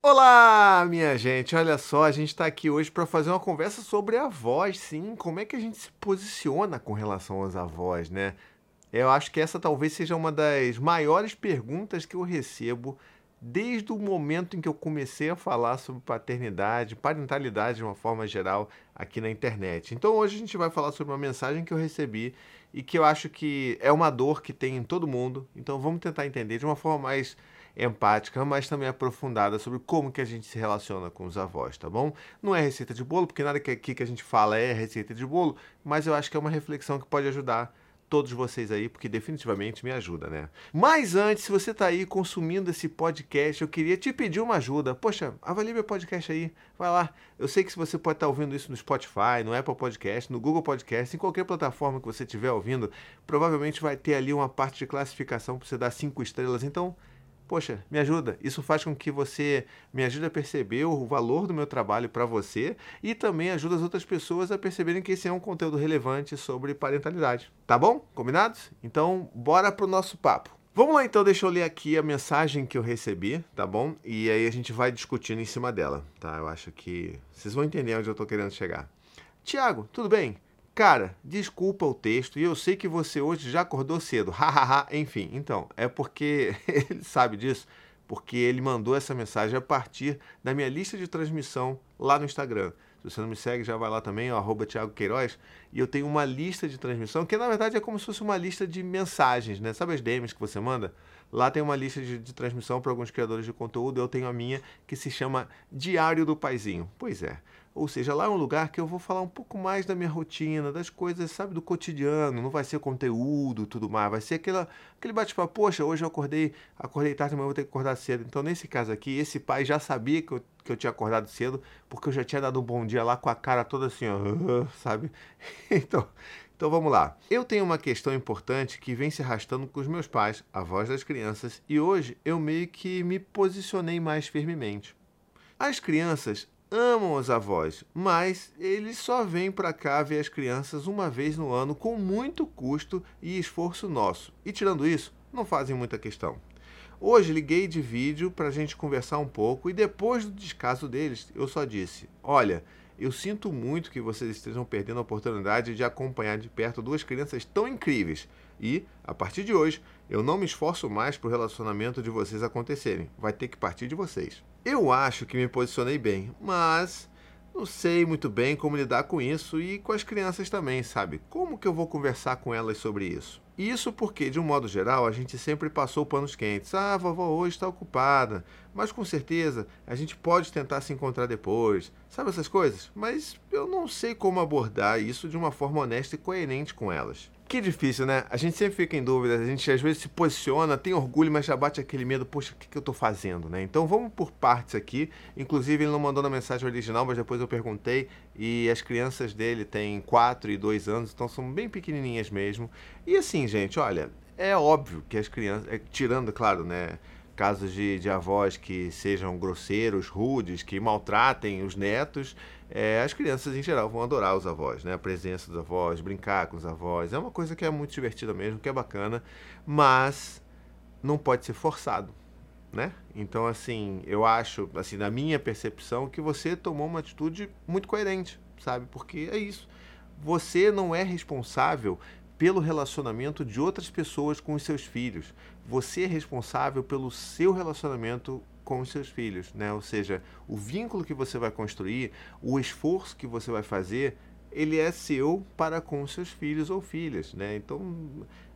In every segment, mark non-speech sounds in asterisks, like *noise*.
Olá, minha gente. Olha só, a gente está aqui hoje para fazer uma conversa sobre avós, sim. Como é que a gente se posiciona com relação aos avós, né? Eu acho que essa talvez seja uma das maiores perguntas que eu recebo desde o momento em que eu comecei a falar sobre paternidade, parentalidade de uma forma geral aqui na internet. Então hoje a gente vai falar sobre uma mensagem que eu recebi e que eu acho que é uma dor que tem em todo mundo. Então vamos tentar entender de uma forma mais empática, mas também aprofundada sobre como que a gente se relaciona com os avós, tá bom? Não é receita de bolo, porque nada que aqui que a gente fala é receita de bolo, mas eu acho que é uma reflexão que pode ajudar todos vocês aí, porque definitivamente me ajuda, né? Mas antes, se você está aí consumindo esse podcast, eu queria te pedir uma ajuda. Poxa, avalie meu podcast aí, vai lá. Eu sei que você pode estar tá ouvindo isso no Spotify, no Apple Podcast, no Google Podcast, em qualquer plataforma que você estiver ouvindo, provavelmente vai ter ali uma parte de classificação para você dar cinco estrelas. Então, Poxa, me ajuda. Isso faz com que você me ajude a perceber o valor do meu trabalho para você e também ajuda as outras pessoas a perceberem que esse é um conteúdo relevante sobre parentalidade. Tá bom? Combinados? Então, bora pro nosso papo. Vamos lá então, deixa eu ler aqui a mensagem que eu recebi, tá bom? E aí a gente vai discutindo em cima dela, tá? Eu acho que vocês vão entender onde eu tô querendo chegar. Tiago, tudo bem? Cara, desculpa o texto e eu sei que você hoje já acordou cedo. Hahaha, enfim. Então, é porque *laughs* ele sabe disso, porque ele mandou essa mensagem a partir da minha lista de transmissão lá no Instagram. Se você não me segue, já vai lá também, arroba Thiago Queiroz. E eu tenho uma lista de transmissão, que na verdade é como se fosse uma lista de mensagens, né? Sabe as DMs que você manda? Lá tem uma lista de, de transmissão para alguns criadores de conteúdo. Eu tenho a minha, que se chama Diário do Paizinho. Pois é. Ou seja, lá é um lugar que eu vou falar um pouco mais da minha rotina, das coisas, sabe, do cotidiano. Não vai ser conteúdo tudo mais. Vai ser aquela, aquele bate-papo. Poxa, hoje eu acordei, acordei tarde, mas vou ter que acordar cedo. Então, nesse caso aqui, esse pai já sabia que eu, que eu tinha acordado cedo, porque eu já tinha dado um bom dia lá com a cara toda assim, ó, sabe? *laughs* Então, então vamos lá. Eu tenho uma questão importante que vem se arrastando com os meus pais, avós das crianças, e hoje eu meio que me posicionei mais firmemente. As crianças amam os avós, mas eles só vêm para cá ver as crianças uma vez no ano com muito custo e esforço nosso. E tirando isso, não fazem muita questão. Hoje liguei de vídeo para a gente conversar um pouco e depois do descaso deles, eu só disse: Olha, eu sinto muito que vocês estejam perdendo a oportunidade de acompanhar de perto duas crianças tão incríveis. E, a partir de hoje, eu não me esforço mais para o relacionamento de vocês acontecerem. Vai ter que partir de vocês. Eu acho que me posicionei bem, mas não sei muito bem como lidar com isso e com as crianças também, sabe? Como que eu vou conversar com elas sobre isso? Isso porque, de um modo geral, a gente sempre passou panos quentes. Ah, vovó hoje está ocupada. Mas com certeza a gente pode tentar se encontrar depois. Sabe essas coisas? Mas eu não sei como abordar isso de uma forma honesta e coerente com elas. Que difícil, né? A gente sempre fica em dúvida, a gente às vezes se posiciona, tem orgulho, mas já bate aquele medo, poxa, o que, que eu tô fazendo, né? Então vamos por partes aqui. Inclusive, ele não mandou na mensagem original, mas depois eu perguntei. E as crianças dele têm 4 e 2 anos, então são bem pequenininhas mesmo. E assim, gente, olha, é óbvio que as crianças, é, tirando, claro, né? Casos de, de avós que sejam grosseiros, rudes, que maltratem os netos, é, as crianças em geral vão adorar os avós, né? A presença dos avós, brincar com os avós. É uma coisa que é muito divertida mesmo, que é bacana, mas não pode ser forçado, né? Então, assim, eu acho, assim, na minha percepção, que você tomou uma atitude muito coerente, sabe? Porque é isso. Você não é responsável pelo relacionamento de outras pessoas com os seus filhos. Você é responsável pelo seu relacionamento com os seus filhos, né? Ou seja, o vínculo que você vai construir, o esforço que você vai fazer, ele é seu para com os seus filhos ou filhas, né? Então,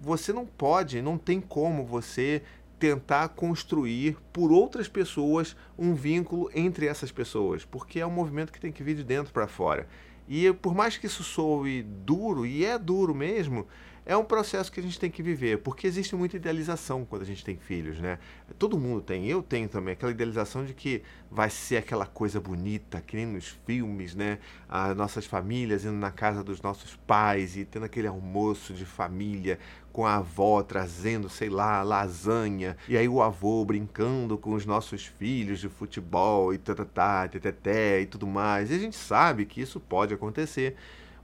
você não pode, não tem como você tentar construir por outras pessoas um vínculo entre essas pessoas, porque é um movimento que tem que vir de dentro para fora. E por mais que isso soe duro, e é duro mesmo, é um processo que a gente tem que viver, porque existe muita idealização quando a gente tem filhos, né? Todo mundo tem, eu tenho também, aquela idealização de que vai ser aquela coisa bonita, que nem nos filmes, né? As nossas famílias indo na casa dos nossos pais e tendo aquele almoço de família com a avó trazendo, sei lá, lasanha, e aí o avô brincando com os nossos filhos de futebol e tatatá, teteté e tudo mais. E a gente sabe que isso pode acontecer,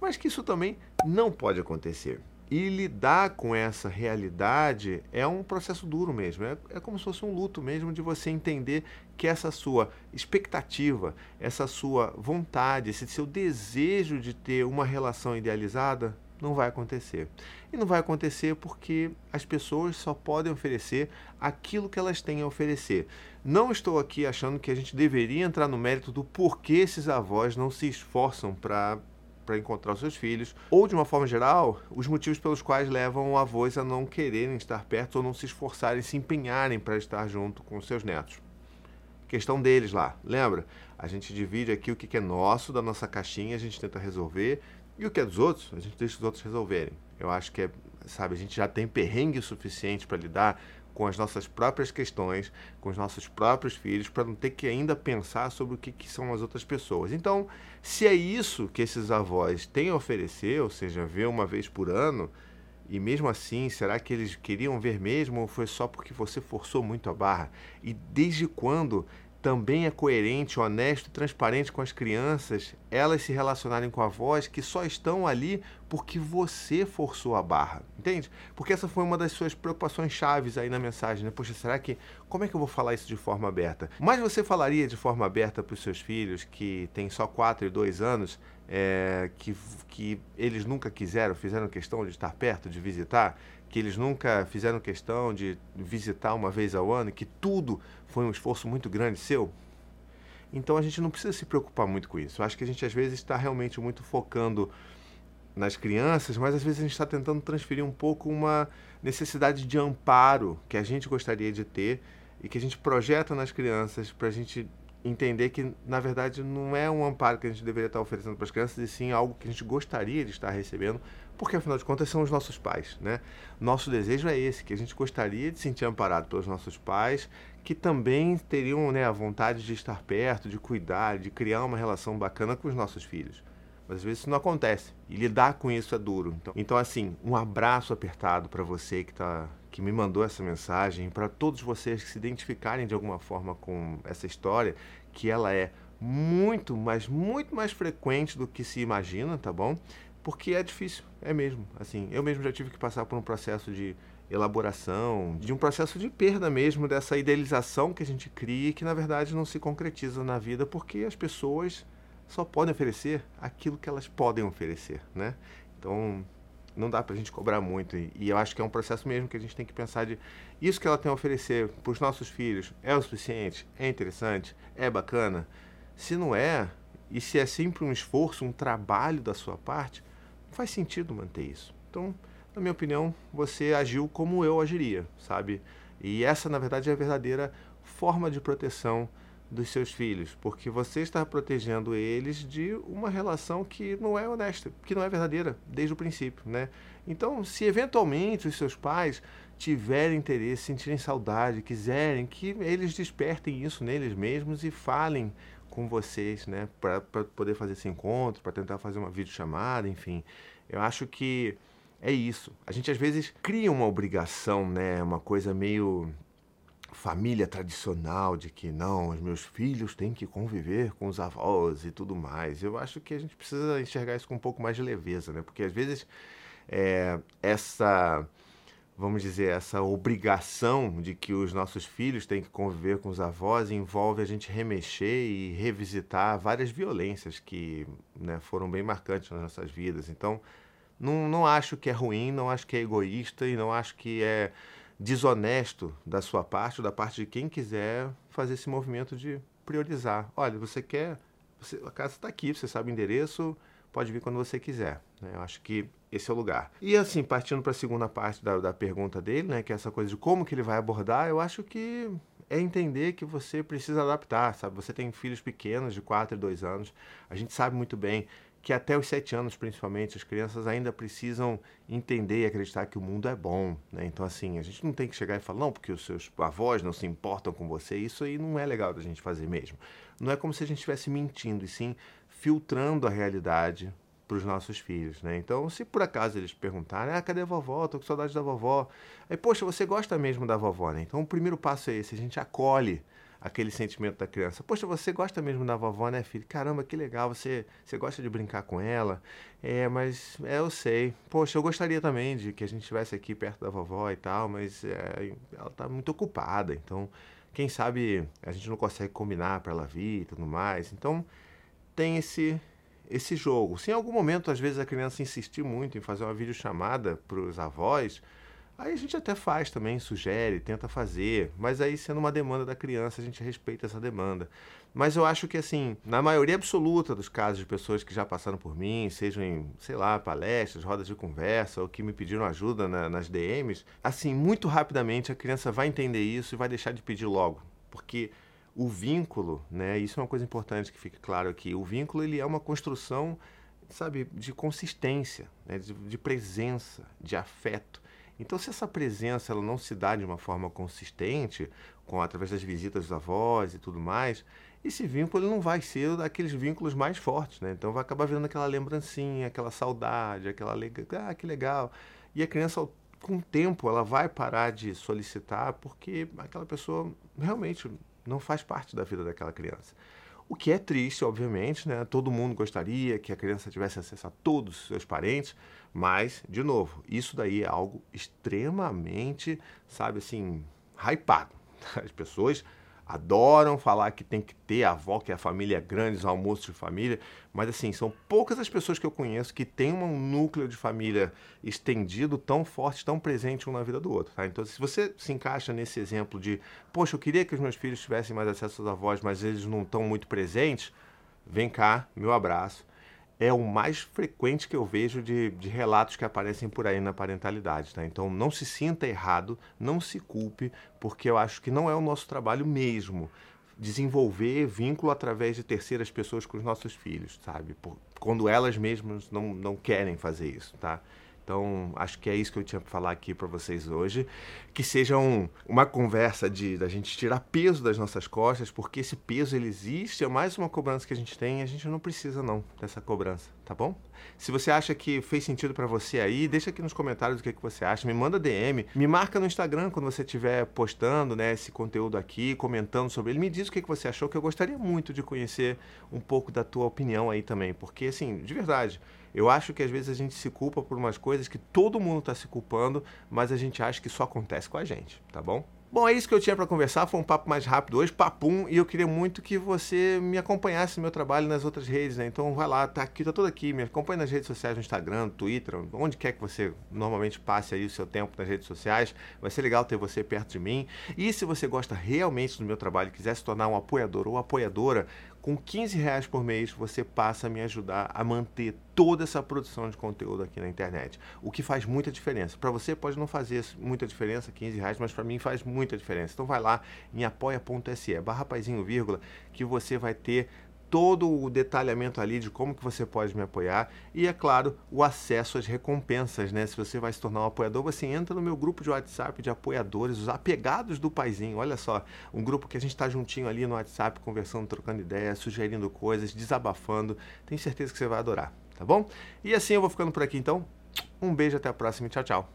mas que isso também não pode acontecer. E lidar com essa realidade é um processo duro mesmo. É, é como se fosse um luto mesmo de você entender que essa sua expectativa, essa sua vontade, esse seu desejo de ter uma relação idealizada não vai acontecer. E não vai acontecer porque as pessoas só podem oferecer aquilo que elas têm a oferecer. Não estou aqui achando que a gente deveria entrar no mérito do porquê esses avós não se esforçam para para encontrar os seus filhos, ou de uma forma geral, os motivos pelos quais levam avós a não quererem estar perto ou não se esforçarem, se empenharem para estar junto com seus netos. Questão deles lá, lembra? A gente divide aqui o que é nosso, da nossa caixinha, a gente tenta resolver, e o que é dos outros, a gente deixa os outros resolverem. Eu acho que é, sabe, a gente já tem perrengue suficiente para lidar com as nossas próprias questões, com os nossos próprios filhos, para não ter que ainda pensar sobre o que, que, são as outras pessoas. Então, se é isso que esses avós têm a oferecer, ou seja, ver uma vez por ano, e mesmo assim, será que eles queriam ver mesmo ou foi só porque você forçou muito a barra? E desde quando também é coerente, honesto e transparente com as crianças, elas se relacionarem com avós que só estão ali porque você forçou a barra, entende? Porque essa foi uma das suas preocupações chaves aí na mensagem, né? Poxa, será que como é que eu vou falar isso de forma aberta? Mas você falaria de forma aberta para os seus filhos que têm só 4 e 2 anos, é, que, que eles nunca quiseram, fizeram questão de estar perto, de visitar? Que eles nunca fizeram questão de visitar uma vez ao ano, que tudo foi um esforço muito grande seu. Então a gente não precisa se preocupar muito com isso. Eu acho que a gente às vezes está realmente muito focando nas crianças, mas às vezes a gente está tentando transferir um pouco uma necessidade de amparo que a gente gostaria de ter e que a gente projeta nas crianças para a gente entender que, na verdade, não é um amparo que a gente deveria estar oferecendo para as crianças, e sim algo que a gente gostaria de estar recebendo porque afinal de contas são os nossos pais, né? Nosso desejo é esse, que a gente gostaria de se sentir amparado pelos nossos pais, que também teriam né, a vontade de estar perto, de cuidar, de criar uma relação bacana com os nossos filhos. Mas às vezes isso não acontece e lidar com isso é duro. Então, então assim, um abraço apertado para você que tá que me mandou essa mensagem, para todos vocês que se identificarem de alguma forma com essa história, que ela é muito, mas muito mais frequente do que se imagina, tá bom? porque é difícil, é mesmo. Assim, eu mesmo já tive que passar por um processo de elaboração, de um processo de perda mesmo dessa idealização que a gente cria e que na verdade não se concretiza na vida porque as pessoas só podem oferecer aquilo que elas podem oferecer, né? Então, não dá para a gente cobrar muito. E eu acho que é um processo mesmo que a gente tem que pensar de isso que ela tem a oferecer para os nossos filhos é o suficiente, é interessante, é bacana. Se não é, e se é sempre um esforço, um trabalho da sua parte, faz sentido manter isso. Então, na minha opinião, você agiu como eu agiria, sabe? E essa, na verdade, é a verdadeira forma de proteção dos seus filhos, porque você está protegendo eles de uma relação que não é honesta, que não é verdadeira desde o princípio, né? Então, se eventualmente os seus pais tiverem interesse, sentirem saudade, quiserem que eles despertem isso neles mesmos e falem com vocês, né, para poder fazer esse encontro, para tentar fazer uma videochamada, enfim. Eu acho que é isso. A gente às vezes cria uma obrigação, né, uma coisa meio família tradicional de que não, os meus filhos têm que conviver com os avós e tudo mais. Eu acho que a gente precisa enxergar isso com um pouco mais de leveza, né? Porque às vezes é, essa vamos dizer, essa obrigação de que os nossos filhos têm que conviver com os avós envolve a gente remexer e revisitar várias violências que né, foram bem marcantes nas nossas vidas. Então, não, não acho que é ruim, não acho que é egoísta e não acho que é desonesto da sua parte ou da parte de quem quiser fazer esse movimento de priorizar. Olha, você quer, você, a casa está aqui, você sabe o endereço, pode vir quando você quiser. Né? Eu acho que esse é o lugar. E assim, partindo para a segunda parte da, da pergunta dele, né, que é essa coisa de como que ele vai abordar, eu acho que é entender que você precisa adaptar, sabe? Você tem filhos pequenos, de 4 e 2 anos, a gente sabe muito bem que até os 7 anos, principalmente, as crianças ainda precisam entender e acreditar que o mundo é bom, né? Então, assim, a gente não tem que chegar e falar, não, porque os seus avós não se importam com você, isso aí não é legal da gente fazer mesmo. Não é como se a gente estivesse mentindo, e sim filtrando a realidade para os nossos filhos, né? Então, se por acaso eles perguntarem, ah, cadê a vovó? Tô com saudade da vovó. Aí, poxa, você gosta mesmo da vovó, né? Então, o primeiro passo é esse, a gente acolhe aquele sentimento da criança. Poxa, você gosta mesmo da vovó, né, filho? Caramba, que legal, você, você gosta de brincar com ela? É, mas é, eu sei. Poxa, eu gostaria também de que a gente estivesse aqui perto da vovó e tal, mas é, ela está muito ocupada, então quem sabe a gente não consegue combinar para ela vir e tudo mais. Então tem esse esse jogo. Se em algum momento, às vezes, a criança insistir muito em fazer uma videochamada para os avós, Aí a gente até faz também, sugere, tenta fazer, mas aí sendo uma demanda da criança, a gente respeita essa demanda. Mas eu acho que, assim, na maioria absoluta dos casos de pessoas que já passaram por mim, sejam em, sei lá, palestras, rodas de conversa, ou que me pediram ajuda na, nas DMs, assim, muito rapidamente a criança vai entender isso e vai deixar de pedir logo. Porque o vínculo, né, isso é uma coisa importante que fique claro aqui, o vínculo ele é uma construção, sabe, de consistência, né, de, de presença, de afeto. Então, se essa presença ela não se dá de uma forma consistente, com através das visitas dos avós e tudo mais, esse vínculo não vai ser daqueles vínculos mais fortes, né? Então vai acabar vendo aquela lembrancinha, aquela saudade, aquela legal, ah, que legal. E a criança com o tempo ela vai parar de solicitar porque aquela pessoa realmente não faz parte da vida daquela criança. O que é triste, obviamente, né? Todo mundo gostaria que a criança tivesse acesso a todos os seus parentes, mas, de novo, isso daí é algo extremamente, sabe assim, hypado. *laughs* As pessoas adoram falar que tem que ter a avó, que é a família grande, os almoços de família, mas assim, são poucas as pessoas que eu conheço que têm um núcleo de família estendido tão forte, tão presente um na vida do outro, tá? Então, se você se encaixa nesse exemplo de, poxa, eu queria que os meus filhos tivessem mais acesso aos avós, mas eles não estão muito presentes, vem cá, meu abraço é o mais frequente que eu vejo de, de, relatos que aparecem por aí na parentalidade. Tá? Então não se sinta errado, não se culpe, porque eu acho que não é o nosso trabalho mesmo desenvolver vínculo através de terceiras pessoas com os nossos filhos, sabe? Por, quando elas mesmas não, não querem fazer isso, tá? Então, acho que é isso que eu tinha para falar aqui para vocês hoje. Que seja um, uma conversa de da gente tirar peso das nossas costas, porque esse peso ele existe, é mais uma cobrança que a gente tem e a gente não precisa não dessa cobrança, tá bom? Se você acha que fez sentido para você aí, deixa aqui nos comentários o que, que você acha, me manda DM, me marca no Instagram quando você estiver postando né, esse conteúdo aqui, comentando sobre ele, me diz o que, que você achou, que eu gostaria muito de conhecer um pouco da tua opinião aí também, porque assim, de verdade, eu acho que às vezes a gente se culpa por umas coisas que todo mundo está se culpando, mas a gente acha que só acontece com a gente, tá bom? Bom, é isso que eu tinha para conversar. Foi um papo mais rápido hoje, papum, e eu queria muito que você me acompanhasse no meu trabalho nas outras redes, né? Então vai lá, tá aqui, tá tudo aqui. Me acompanhe nas redes sociais, no Instagram, no Twitter, onde quer que você normalmente passe aí o seu tempo nas redes sociais. Vai ser legal ter você perto de mim. E se você gosta realmente do meu trabalho, quiser se tornar um apoiador ou apoiadora, com 15 reais por mês você passa a me ajudar a manter toda essa produção de conteúdo aqui na internet. O que faz muita diferença. Para você pode não fazer muita diferença, 15 reais, mas para mim faz muita diferença. Então vai lá em apoia.se barra que você vai ter todo o detalhamento ali de como que você pode me apoiar e, é claro, o acesso às recompensas, né? Se você vai se tornar um apoiador, você entra no meu grupo de WhatsApp de apoiadores, os apegados do Paizinho. Olha só, um grupo que a gente está juntinho ali no WhatsApp, conversando, trocando ideias, sugerindo coisas, desabafando. Tenho certeza que você vai adorar, tá bom? E assim eu vou ficando por aqui então. Um beijo, até a próxima tchau, tchau.